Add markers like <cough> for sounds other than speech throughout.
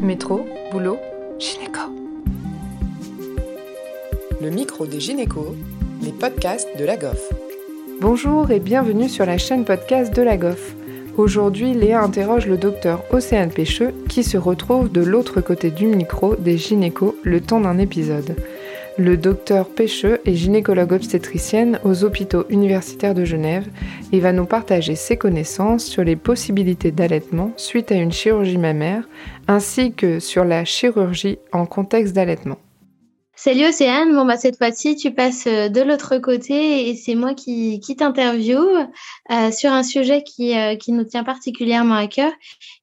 Métro, boulot, gynéco. Le micro des gynécos, les podcasts de la GOF. Bonjour et bienvenue sur la chaîne podcast de la GOF. Aujourd'hui, Léa interroge le docteur Océane Pécheux qui se retrouve de l'autre côté du micro des gynécos le temps d'un épisode. Le docteur Pécheux est gynécologue obstétricienne aux hôpitaux universitaires de Genève et va nous partager ses connaissances sur les possibilités d'allaitement suite à une chirurgie mammaire ainsi que sur la chirurgie en contexte d'allaitement. Salut Océane, bon bah cette fois-ci tu passes euh, de l'autre côté et c'est moi qui, qui euh, sur un sujet qui, euh, qui nous tient particulièrement à cœur,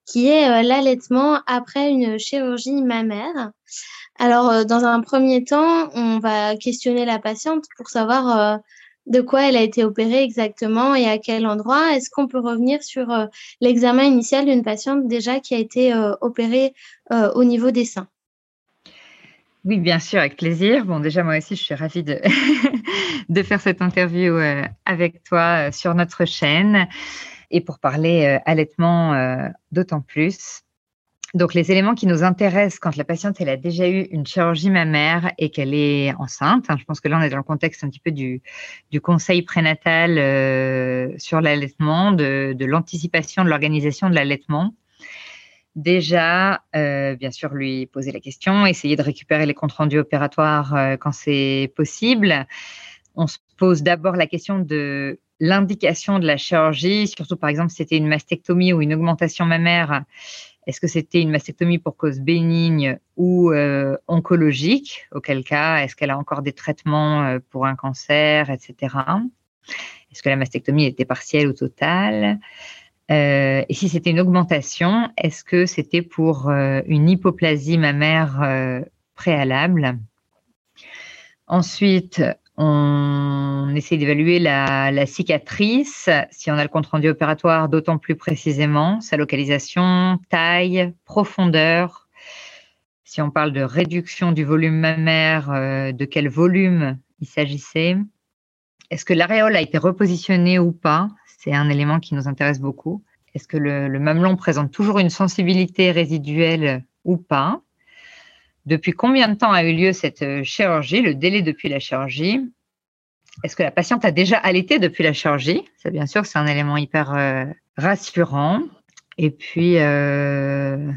qui est l'allaitement après une chirurgie mammaire. Alors dans un premier temps, on va questionner la patiente pour savoir de quoi elle a été opérée exactement et à quel endroit. Est-ce qu'on peut revenir sur l'examen initial d'une patiente déjà qui a été opérée au niveau des seins? Oui, bien sûr, avec plaisir. Bon, déjà, moi aussi, je suis ravie de, <laughs> de faire cette interview euh, avec toi euh, sur notre chaîne et pour parler euh, allaitement d'autant plus. Donc, les éléments qui nous intéressent quand la patiente elle a déjà eu une chirurgie mammaire et qu'elle est enceinte, hein, je pense que là, on est dans le contexte un petit peu du, conseil prénatal sur l'allaitement, de, de l'anticipation de l'organisation de l'allaitement déjà, euh, bien sûr, lui poser la question, essayer de récupérer les comptes rendus opératoires euh, quand c'est possible. On se pose d'abord la question de l'indication de la chirurgie, surtout par exemple si c'était une mastectomie ou une augmentation mammaire. Est-ce que c'était une mastectomie pour cause bénigne ou euh, oncologique Auquel cas, est-ce qu'elle a encore des traitements pour un cancer, etc. Est-ce que la mastectomie était partielle ou totale? Euh, et si c'était une augmentation, est-ce que c'était pour euh, une hypoplasie mammaire euh, préalable? Ensuite, on essaie d'évaluer la, cicatrice, si on a le compte rendu opératoire, d'autant plus précisément, sa localisation, taille, profondeur. Si on parle de réduction du volume mammaire, de quel volume il s'agissait Est-ce que l'aréole a été repositionnée ou pas? C'est un élément qui nous intéresse beaucoup. Est-ce que le, mamelon présente toujours une sensibilité résiduelle ou pas? Depuis combien de temps a eu lieu cette euh, chirurgie, le délai depuis la chirurgie? Est-ce que la patiente a déjà allaité depuis la chirurgie? Ça, bien sûr, c'est un élément hyper euh, rassurant. Et puis, euh,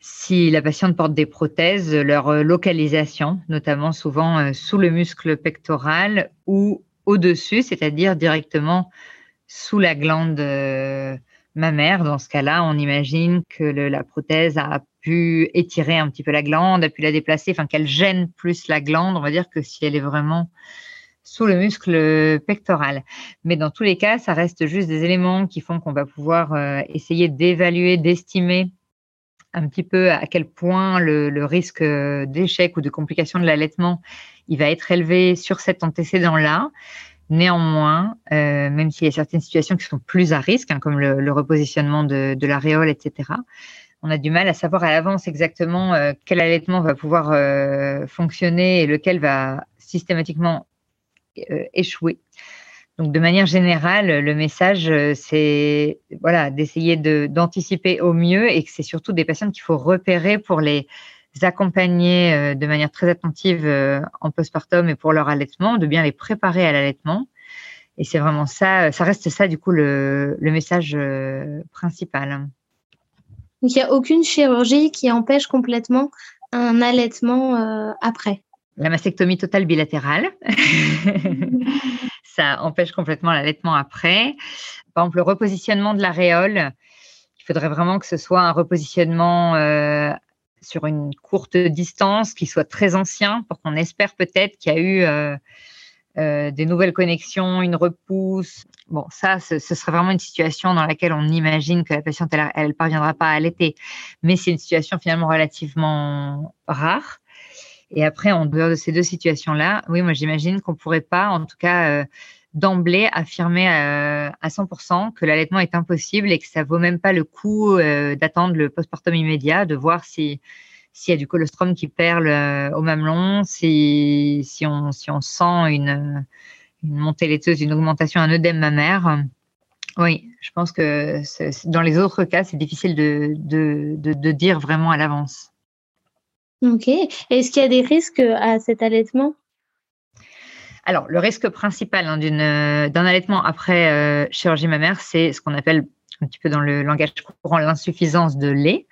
si la patiente porte des prothèses, leur localisation, notamment souvent sous le muscle pectoral ou au-dessus, c'est-à-dire directement sous la glande mammaire. Dans ce cas-là, on imagine que la prothèse a pu étirer un petit peu la glande, a pu la déplacer, enfin qu'elle gêne plus la glande, on va dire que si elle est vraiment sous le muscle pectoral. Mais dans tous les cas, ça reste juste des éléments qui font qu'on va pouvoir euh, essayer d'évaluer, d'estimer un petit peu à quel point le, risque d'échec ou de complication de l'allaitement il va être élevé sur cet antécédent-là. Néanmoins, euh, même s'il y a certaines situations qui sont plus à risque, hein, comme le, repositionnement de, de l'aréole, etc., on a du mal à savoir à l'avance exactement euh, quel allaitement va pouvoir euh, fonctionner et lequel va systématiquement échouer. Donc, de manière générale, le message, c'est voilà, d'essayer d'anticiper au mieux et que c'est surtout des patients qu'il faut repérer pour les accompagner euh, de manière très attentive euh, en postpartum et pour leur allaitement, de bien les préparer à l'allaitement. Et c'est vraiment ça, ça reste ça du coup le, message euh, principal. Donc il n'y a aucune chirurgie qui empêche complètement un allaitement après. La mastectomie totale bilatérale, <laughs> ça empêche complètement l'allaitement après. Par exemple, le repositionnement de l'aréole, il faudrait vraiment que ce soit un repositionnement sur une courte distance, qui soit très ancien, pour qu'on espère peut-être qu'il y a eu euh, euh, des nouvelles connexions, une repousse. Bon, ça, ce, serait vraiment une situation dans laquelle on imagine que la patiente, elle ne parviendra pas à allaiter. Mais c'est une situation finalement relativement rare. Et après, en dehors de ces deux situations-là, oui, moi j'imagine qu'on ne pourrait pas, en tout cas, euh, d'emblée affirmer à, à 100% que l'allaitement est impossible et que ça vaut même pas le coup euh, d'attendre le postpartum immédiat, de voir si s'il y a du colostrum qui perle euh, au mamelon, si, si, on, si on sent une, une montée laiteuse, une augmentation, un œdème mammaire. Oui, je pense que dans les autres cas, c'est difficile de, de, de, de dire vraiment à l'avance. Ok. Est-ce qu'il y a des risques à cet allaitement? Alors, le risque principal hein, d'un allaitement après chirurgie mammaire, c'est ce qu'on appelle un petit peu dans le langage courant l'insuffisance de lait.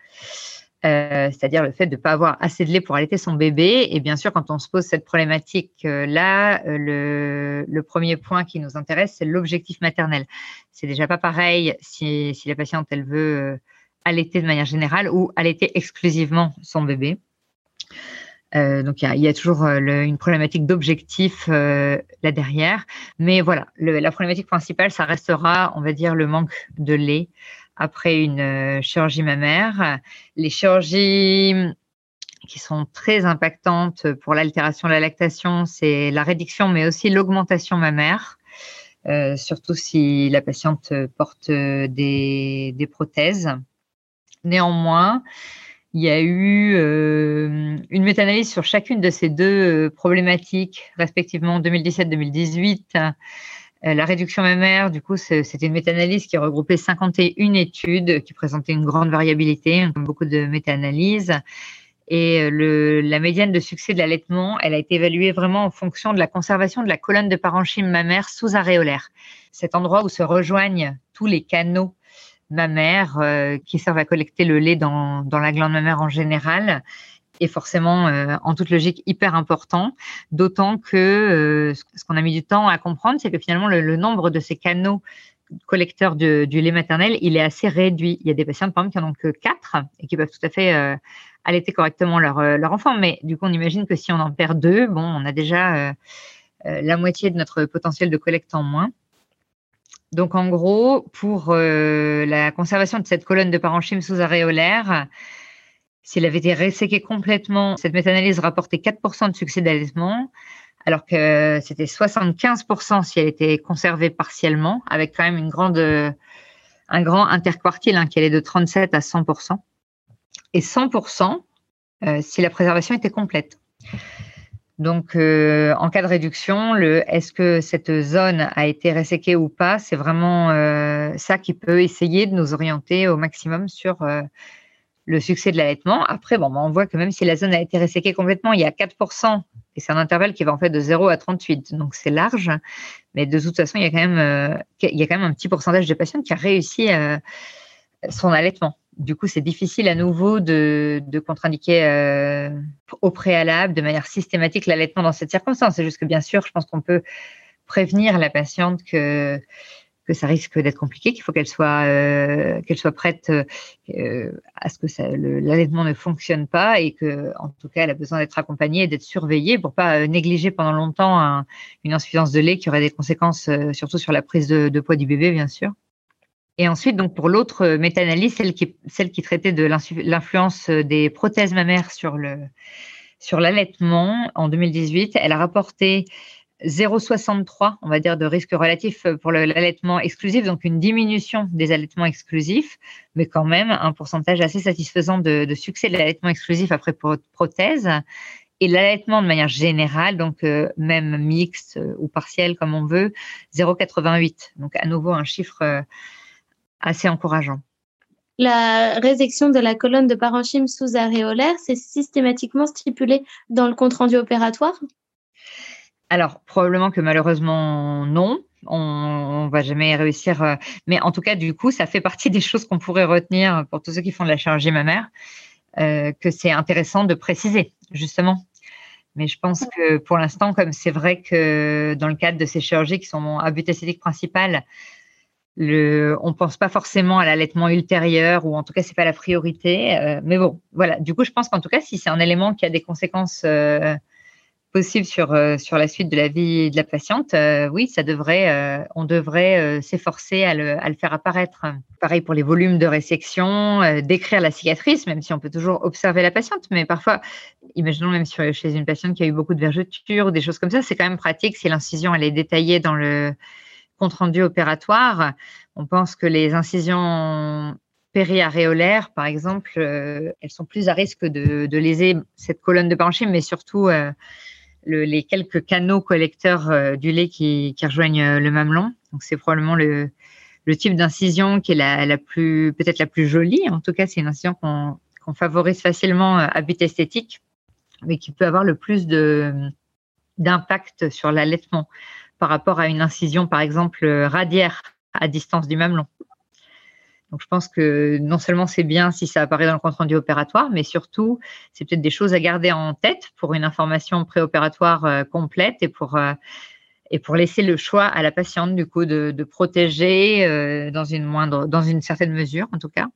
Euh, c'est-à-dire le fait de ne pas avoir assez de lait pour allaiter son bébé. Et bien sûr, quand on se pose cette problématique-là, euh, le, premier point qui nous intéresse, c'est l'objectif maternel. C'est déjà pas pareil si, la patiente, elle veut euh, allaiter de manière générale ou allaiter exclusivement son bébé. donc il y, a toujours une problématique d'objectif là derrière, mais voilà, la problématique principale, ça restera, on va dire, le manque de lait après une euh, chirurgie mammaire. Les chirurgies qui sont très impactantes pour l'altération de la lactation, c'est la réduction, mais aussi l'augmentation mammaire, euh, surtout si la patiente porte des, prothèses. Néanmoins, il y a eu euh, une méta-analyse sur chacune de ces deux problématiques, respectivement 2017-2018, euh, la réduction mammaire, du coup, c'était une méta-analyse qui regroupait 51 études qui présentaient une grande variabilité, comme beaucoup de méta-analyses. Et euh, le, la médiane de succès de l'allaitement, elle a été évaluée vraiment en fonction de la conservation de la colonne de parenchyme mammaire sous-aréolaire. Cet endroit où se rejoignent tous les canaux mammaires euh, qui servent à collecter le lait dans, dans la glande mammaire en général est forcément, euh, en toute logique, hyper important. D'autant que euh, ce qu'on a mis du temps à comprendre, c'est que finalement, le, nombre de ces canaux collecteurs du lait maternel, il est assez réduit. Il y a des patients, par exemple, qui n'en ont que quatre et qui peuvent tout à fait euh, allaiter correctement leur, leur enfant. Mais du coup, on imagine que si on en perd deux, bon, on a déjà la moitié de notre potentiel de collecte en moins. Donc, en gros, pour la conservation de cette colonne de parenchyme sous-aréolaire, s'il avait été resséqué complètement, cette méta-analyse rapportait 4% de succès d'allaitement, alors que c'était 75% si elle était conservée partiellement, avec quand même une grande, un grand interquartile hein, qui allait de 37 à 100%, et 100% euh, si la préservation était complète. Donc, euh, en cas de réduction, est-ce que cette zone a été resséquée ou pas, c'est vraiment euh, ça qui peut essayer de nous orienter au maximum sur le succès de l'allaitement. Après, bon, bah, on voit que même si la zone a été resséquée complètement, il y a 4%, et c'est un intervalle qui va en fait de 0 à 38%, donc c'est large, mais de toute façon, il y a quand même, euh, il y a quand même un petit pourcentage de patients qui a réussi euh, son allaitement. Du coup, c'est difficile à nouveau de, contre-indiquer euh, au préalable, de manière systématique, l'allaitement dans cette circonstance. C'est juste que, bien sûr, je pense qu'on peut prévenir la patiente que que ça risque d'être compliqué, qu'il faut qu'elle soit, euh, qu'elle soit prête euh, à ce que l'allaitement ne fonctionne pas et que, en tout cas, elle a besoin d'être accompagnée et d'être surveillée pour pas euh, négliger pendant longtemps une insuffisance de lait qui aurait des conséquences surtout sur la prise de, poids du bébé, bien sûr. Et ensuite, donc pour l'autre méta-analyse, celle qui, traitait de l'influence des prothèses mammaires sur l'allaitement en 2018, elle a rapporté 0,63, on va dire, de risque relatif pour l'allaitement exclusif, donc une diminution des allaitements exclusifs, mais quand même un pourcentage assez satisfaisant de, succès de l'allaitement exclusif après prothèse. Et l'allaitement de manière générale, donc euh, même mixte euh, ou partiel comme on veut, 0,88. Donc à nouveau un chiffre euh, assez encourageant. La résection de la colonne de parenchyme sous-aréolaire, c'est systématiquement stipulé dans le compte rendu opératoire? Alors, probablement que malheureusement, non. On, ne va jamais réussir. Euh, mais en tout cas, du coup, ça fait partie <laughs> des choses qu'on pourrait retenir pour tous ceux qui font de la chirurgie mammaire, euh, que c'est intéressant de préciser, justement. Mais je pense que pour l'instant, comme c'est vrai que dans le cadre de ces chirurgies qui sont à but esthétique principal, le, on pense pas forcément à l'allaitement ultérieur ou en tout cas c'est pas la priorité. Euh, mais bon, voilà. Du coup, je pense qu'en tout cas, si c'est un élément qui a des conséquences possible sur, euh, sur la suite de la vie de la patiente, euh, oui, ça devrait, euh, on devrait s'efforcer à le, à le, faire apparaître. Pareil pour les volumes de résection, décrire la cicatrice, même si on peut toujours observer la patiente, mais parfois, imaginons même sur, chez une patiente qui a eu beaucoup de vergetures ou des choses comme ça, c'est quand même pratique si l'incision elle est détaillée dans le compte rendu opératoire. On pense que les incisions périaréolaires, par exemple, elles sont plus à risque de, de léser cette colonne de parenchyme, mais surtout les quelques canaux collecteurs euh, du lait qui, rejoignent euh, le mamelon. Donc c'est probablement le, type d'incision qui est la, plus peut-être la plus jolie. En tout cas, c'est une incision qu'on favorise facilement euh, à but esthétique. mais qui peut avoir le plus d'impact sur l'allaitement par rapport à une incision, par exemple, radiaire à distance du mamelon. Donc, je pense que non seulement c'est bien si ça apparaît dans le compte rendu opératoire, mais surtout, c'est peut-être des choses à garder en tête pour une information préopératoire euh, complète et pour, euh, et pour laisser le choix à la patiente, du coup, de, de protéger euh, dans une moindre, dans une certaine mesure, en tout cas,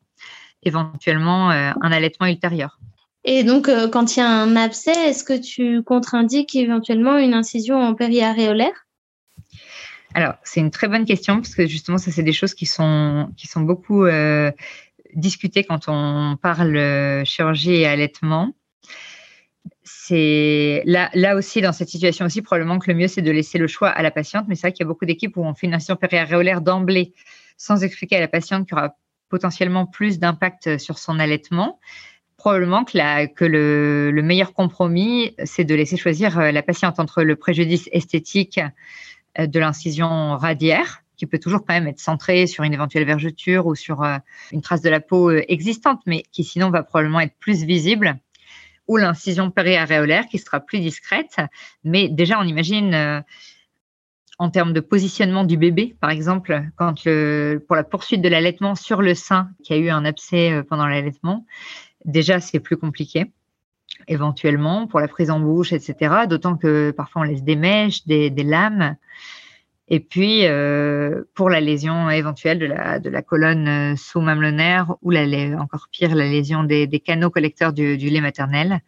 éventuellement un allaitement ultérieur. Et donc, quand il y a un abcès, est-ce que tu contre-indiques éventuellement une incision en périaréolaire alors, c'est une très bonne question parce que justement, ça, c'est des choses qui sont, qui sont beaucoup euh, discutées quand on parle euh, chirurgie et allaitement. C'est là, là aussi, dans cette situation aussi, probablement que le mieux, c'est de laisser le choix à la patiente. Mais c'est vrai qu'il y a beaucoup d'équipes où on fait une incision périaréolaire d'emblée sans expliquer à la patiente qu'il y aura potentiellement plus d'impact sur son allaitement probablement que, la, que le, le, meilleur compromis, c'est de laisser choisir euh, la patiente entre le préjudice esthétique de l'incision radiaire, qui peut toujours quand même être centrée sur une éventuelle vergeture ou sur euh, une trace de la peau euh, existante, mais qui sinon va probablement être plus visible, ou l'incision périaréolaire qui sera plus discrète. Mais déjà, on imagine en termes de positionnement du bébé, par exemple, quand pour la poursuite de l'allaitement sur le sein qui a eu un abcès pendant l'allaitement, déjà c'est plus compliqué éventuellement pour la prise en bouche, etc. D'autant que parfois on laisse des mèches, des, lames. Et puis, euh, pour la lésion éventuelle de la, colonne euh, sous-mamelonnaire ou la, encore pire, la lésion des, canaux collecteurs du, lait maternel.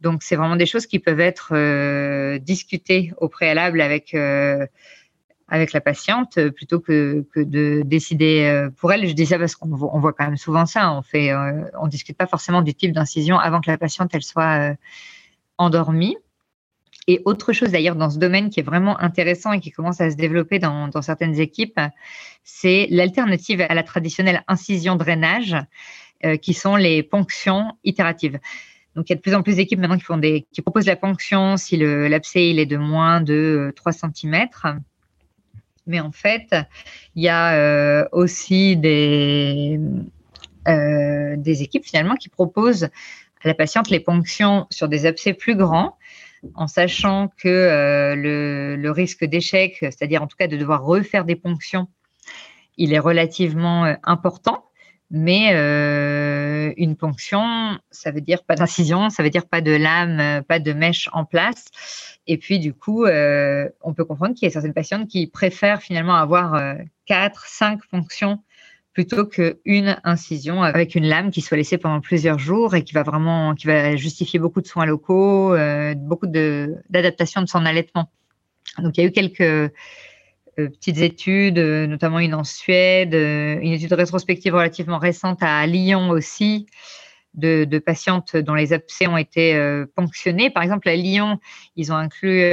Donc, c'est vraiment des choses qui peuvent être euh, discutées au préalable avec avec la patiente euh, plutôt que, de décider euh, pour elle. Je dis ça parce qu'on on voit quand même souvent ça. On fait, euh, on discute pas forcément du type d'incision avant que la patiente elle soit endormie. Et autre chose d'ailleurs dans ce domaine qui est vraiment intéressant et qui commence à se développer dans, certaines équipes, c'est l'alternative à la traditionnelle incision-drainage, qui sont les ponctions itératives. Donc, il y a de plus en plus d'équipes maintenant qui, font des, qui proposent la ponction si l'abcès est de moins de 3 cm mais en fait, il y a euh, aussi des, euh, des équipes finalement qui proposent à la patiente les ponctions sur des abcès plus grands, en sachant que euh, le, le, risque d'échec, c'est-à-dire en tout cas de devoir refaire des ponctions, il est relativement important. Mais une ponction, ça veut dire pas d'incision, ça veut dire pas de lame, pas de mèche en place. Et puis, du coup, euh, on peut comprendre qu'il y a certaines patientes qui préfèrent finalement avoir euh, quatre, cinq fonctions plutôt qu'une incision avec une lame qui soit laissée pendant plusieurs jours et qui va vraiment, qui va justifier beaucoup de soins locaux, euh, beaucoup d'adaptation de, son allaitement. Donc, il y a eu quelques petites études, notamment une en Suède, une étude rétrospective relativement récente à Lyon aussi, de, patientes dont les abcès ont été euh, ponctionnés. Par exemple, à Lyon, ils ont inclus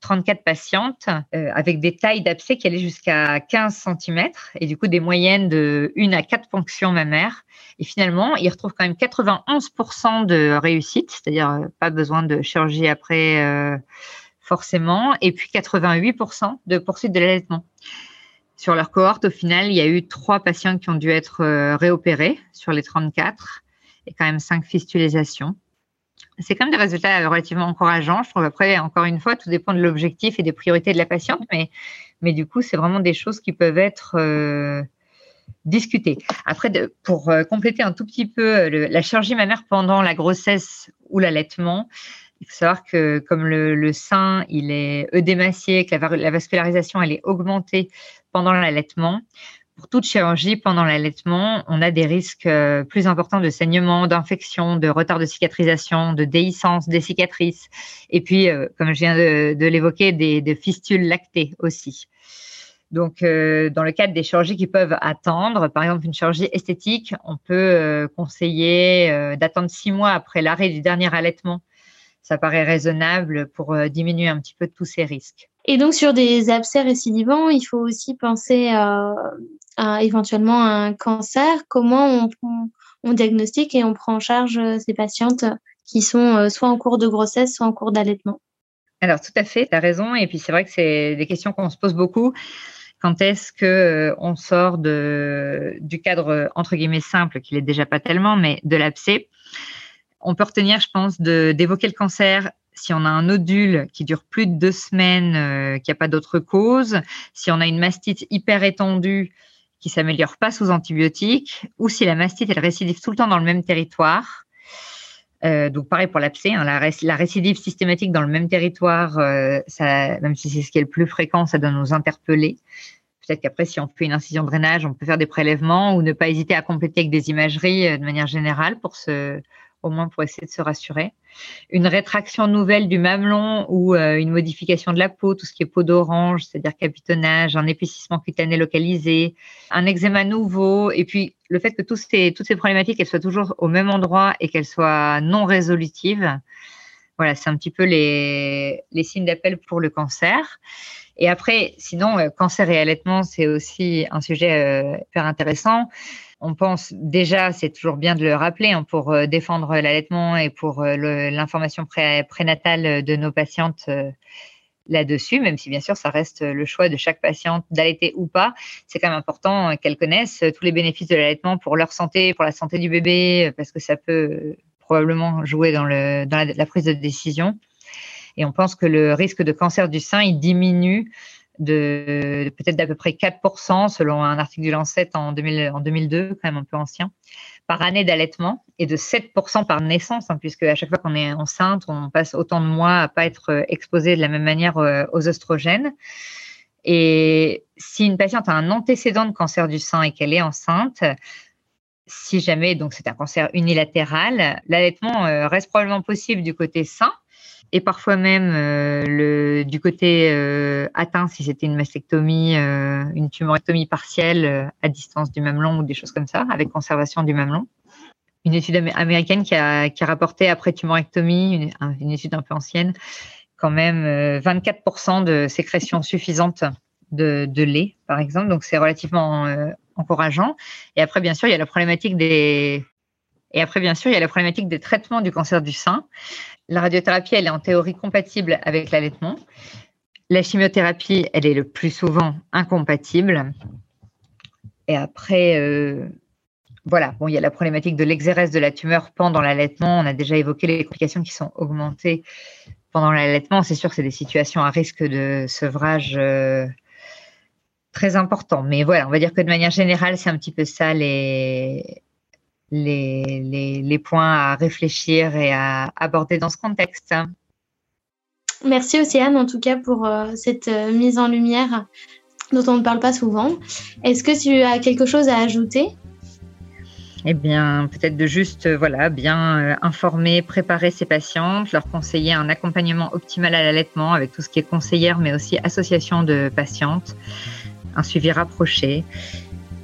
34 euh, patientes euh, avec des tailles d'abcès qui allaient jusqu'à 15 cm et du coup des moyennes de 1 à 4 ponctions mammaires. Et finalement, ils retrouvent quand même 91% de réussite, c'est-à-dire pas besoin de chirurgie après forcément, et puis 88% de poursuite de l'allaitement. Sur leur cohorte, au final, il y a eu trois patients qui ont dû être euh, réopérés sur les 34 et quand même cinq fistulisations. C'est quand même des résultats relativement encourageants. Je trouve après, encore une fois, tout dépend de l'objectif et des priorités de la patiente, mais, mais du coup, c'est vraiment des choses qui peuvent être euh, discutées. Après, pour euh, compléter un tout petit peu la chirurgie mammaire pendant la grossesse ou l'allaitement, il faut savoir que comme le, sein, il est œdémacié, que la, vascularisation, elle est augmentée pendant l'allaitement, pour toute chirurgie pendant l'allaitement, on a des risques euh, plus importants de saignement, d'infection, de retard de cicatrisation, de déhiscence des cicatrices, et puis, euh, comme je viens de, l'évoquer, des, fistules lactées aussi. Donc, euh, dans le cadre des chirurgies qui peuvent attendre, par exemple une chirurgie esthétique, on peut conseiller d'attendre six mois après l'arrêt du dernier allaitement ça paraît raisonnable pour euh, diminuer un petit peu tous ces risques. Et donc sur des abcès récidivants, il faut aussi penser à, éventuellement un cancer. Comment on, diagnostique et on prend en charge euh, ces patientes qui sont euh, soit en cours de grossesse, soit en cours d'allaitement? Alors tout à fait, tu as raison. Et puis c'est vrai que c'est des questions qu'on se pose beaucoup. Quand est-ce que on sort de, du cadre entre guillemets simple, qu'il est déjà pas tellement, mais de l'abcès? On peut retenir, je pense, d'évoquer le cancer si on a un nodule qui dure plus de deux semaines, euh, qui n'a pas d'autre cause, si on a une mastite hyper étendue qui s'améliore pas sous antibiotiques, ou si la mastite elle récidive tout le temps dans le même territoire. Euh, donc pareil pour l'abcès, hein, la, récidive systématique dans le même territoire, euh, même si c'est ce qui est le plus fréquent, ça doit nous interpeller. Peut-être qu'après, si on fait une incision de drainage, on peut faire des prélèvements ou ne pas hésiter à compléter avec des imageries de manière générale pour se, au moins pour essayer de se rassurer. Une rétraction nouvelle du mamelon ou euh, une modification de la peau, tout ce qui est peau d'orange, c'est-à-dire capitonnage, un épaississement cutané localisé, un eczéma nouveau, et puis le fait que ces, toutes ces problématiques elles soient toujours au même endroit et qu'elles soient non résolutives. Voilà, c'est un petit peu les, les signes d'appel pour le cancer. Et après, sinon, euh, cancer et allaitement, c'est aussi un sujet euh, hyper intéressant on pense déjà, c'est toujours bien de le rappeler, hein, pour euh, défendre l'allaitement et pour euh, l'information prénatale de nos patientes euh, là-dessus, même si bien sûr ça reste le choix de chaque patiente d'allaiter ou pas. C'est quand même important qu'elles connaissent tous les bénéfices de l'allaitement pour leur santé, pour la santé du bébé, parce que ça peut probablement jouer dans, la, prise de décision. Et on pense que le risque de cancer du sein, il diminue de, peut-être d'à peu près 4% selon un article du Lancet en, 2002, quand même un peu ancien, par année d'allaitement et de 7% par naissance, hein, puisque à chaque fois qu'on est enceinte, on passe autant de mois à pas être exposé de la même manière euh, aux oestrogènes. Et si une patiente a un antécédent de cancer du sein et qu'elle est enceinte, si jamais donc c'est un cancer unilatéral, l'allaitement euh, reste probablement possible du côté sein et parfois même euh, le, du côté euh, atteint, si c'était une mastectomie, euh, une tumorectomie partielle à distance du mamelon ou des choses comme ça, avec conservation du mamelon. Une étude américaine qui a, qui a rapporté après tumorectomie, une, une, étude un peu ancienne, quand même 24% de sécrétion suffisante de, de, lait, par exemple. Donc c'est relativement encourageant. Et après, bien sûr, il y a la problématique des et après, bien sûr, il y a la problématique des traitements du cancer du sein. La radiothérapie, elle est en théorie compatible avec l'allaitement. La chimiothérapie, elle est le plus souvent incompatible. Et après, euh, voilà, bon, il y a la problématique de l'exérèse de la tumeur pendant l'allaitement. On a déjà évoqué les complications qui sont augmentées pendant l'allaitement. C'est sûr que c'est des situations à risque de sevrage euh, très important. Mais voilà, on va dire que de manière générale, c'est un petit peu ça les, les, les, points à réfléchir et à aborder dans ce contexte. Merci Océane en tout cas pour euh, cette euh, mise en lumière dont on ne parle pas souvent. Est-ce que tu as quelque chose à ajouter? Eh bien, peut-être de juste, euh, voilà, bien informer, préparer ses patientes, leur conseiller un accompagnement optimal à l'allaitement avec tout ce qui est conseillère, mais aussi association de patientes, un suivi rapproché.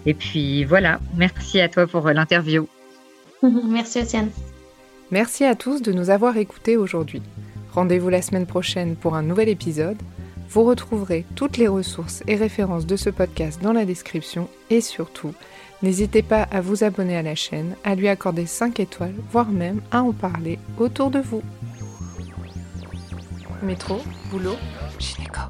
Et puis voilà, merci à toi pour l'interview. <laughs> merci Océane. Merci à tous de nous avoir écoutés aujourd'hui. Rendez-vous la semaine prochaine pour un nouvel épisode. Vous retrouverez toutes les ressources et références de ce podcast dans la description et surtout, n'hésitez pas à vous abonner à la chaîne, à lui accorder 5 étoiles, voire même à en parler autour de vous. Métro, boulot, gynéco.